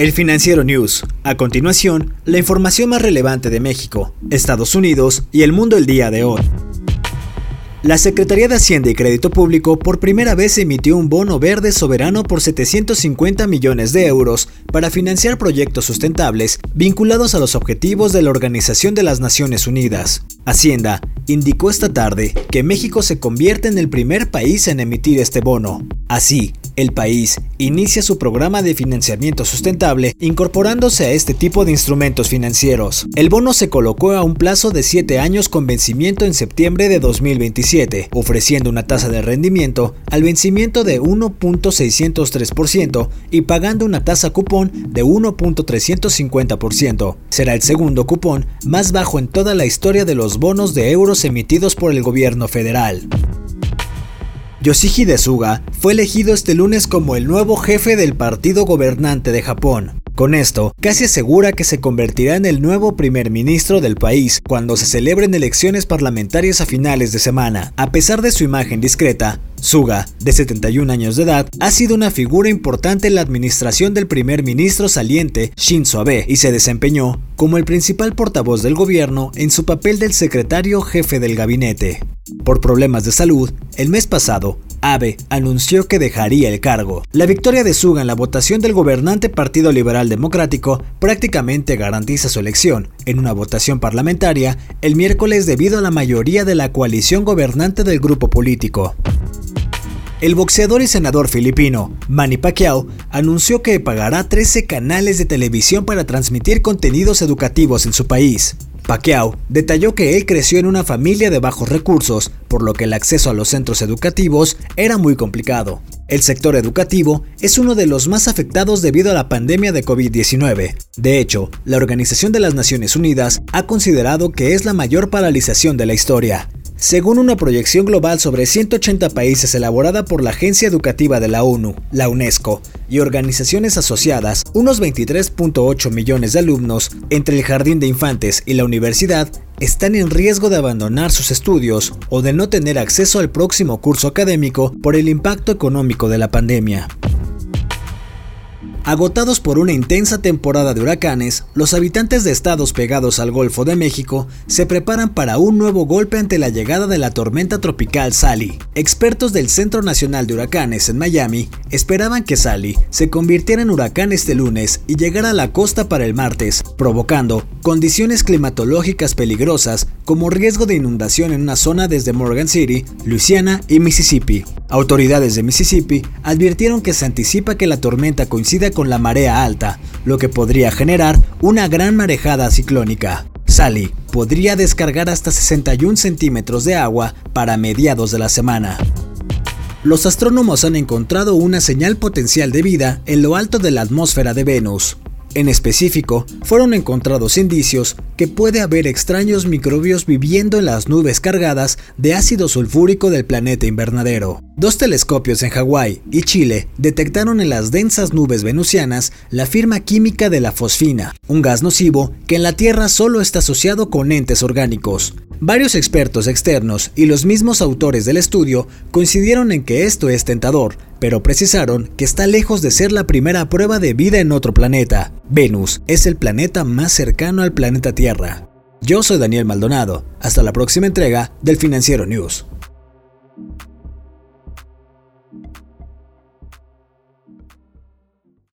El Financiero News. A continuación, la información más relevante de México, Estados Unidos y el mundo el día de hoy. La Secretaría de Hacienda y Crédito Público por primera vez emitió un bono verde soberano por 750 millones de euros para financiar proyectos sustentables vinculados a los objetivos de la Organización de las Naciones Unidas. Hacienda indicó esta tarde que México se convierte en el primer país en emitir este bono. Así, el país inicia su programa de financiamiento sustentable incorporándose a este tipo de instrumentos financieros. El bono se colocó a un plazo de 7 años con vencimiento en septiembre de 2027, ofreciendo una tasa de rendimiento al vencimiento de 1.603% y pagando una tasa cupón de 1.350%. Será el segundo cupón más bajo en toda la historia de los bonos de euros emitidos por el gobierno federal. Yoshihide Suga fue elegido este lunes como el nuevo jefe del partido gobernante de Japón. Con esto, casi asegura que se convertirá en el nuevo primer ministro del país cuando se celebren elecciones parlamentarias a finales de semana. A pesar de su imagen discreta, Suga, de 71 años de edad, ha sido una figura importante en la administración del primer ministro saliente Shinzo Abe y se desempeñó como el principal portavoz del gobierno en su papel del secretario jefe del gabinete. Por problemas de salud, el mes pasado, Abe anunció que dejaría el cargo. La victoria de Suga en la votación del gobernante Partido Liberal Democrático prácticamente garantiza su elección en una votación parlamentaria el miércoles debido a la mayoría de la coalición gobernante del grupo político. El boxeador y senador filipino Manny Pacquiao anunció que pagará 13 canales de televisión para transmitir contenidos educativos en su país. Pacquiao detalló que él creció en una familia de bajos recursos, por lo que el acceso a los centros educativos era muy complicado. El sector educativo es uno de los más afectados debido a la pandemia de COVID-19. De hecho, la Organización de las Naciones Unidas ha considerado que es la mayor paralización de la historia. Según una proyección global sobre 180 países elaborada por la Agencia Educativa de la ONU, la UNESCO y organizaciones asociadas, unos 23.8 millones de alumnos entre el jardín de infantes y la universidad están en riesgo de abandonar sus estudios o de no tener acceso al próximo curso académico por el impacto económico de la pandemia. Agotados por una intensa temporada de huracanes, los habitantes de estados pegados al Golfo de México se preparan para un nuevo golpe ante la llegada de la tormenta tropical Sally. Expertos del Centro Nacional de Huracanes en Miami esperaban que Sally se convirtiera en huracán este lunes y llegara a la costa para el martes, provocando condiciones climatológicas peligrosas como riesgo de inundación en una zona desde Morgan City, Louisiana y Mississippi. Autoridades de Mississippi advirtieron que se anticipa que la tormenta coincida con la marea alta, lo que podría generar una gran marejada ciclónica. Sally podría descargar hasta 61 centímetros de agua para mediados de la semana. Los astrónomos han encontrado una señal potencial de vida en lo alto de la atmósfera de Venus. En específico, fueron encontrados indicios que puede haber extraños microbios viviendo en las nubes cargadas de ácido sulfúrico del planeta invernadero. Dos telescopios en Hawái y Chile detectaron en las densas nubes venusianas la firma química de la fosfina, un gas nocivo que en la Tierra solo está asociado con entes orgánicos. Varios expertos externos y los mismos autores del estudio coincidieron en que esto es tentador, pero precisaron que está lejos de ser la primera prueba de vida en otro planeta. Venus es el planeta más cercano al planeta Tierra. Yo soy Daniel Maldonado. Hasta la próxima entrega del Financiero News.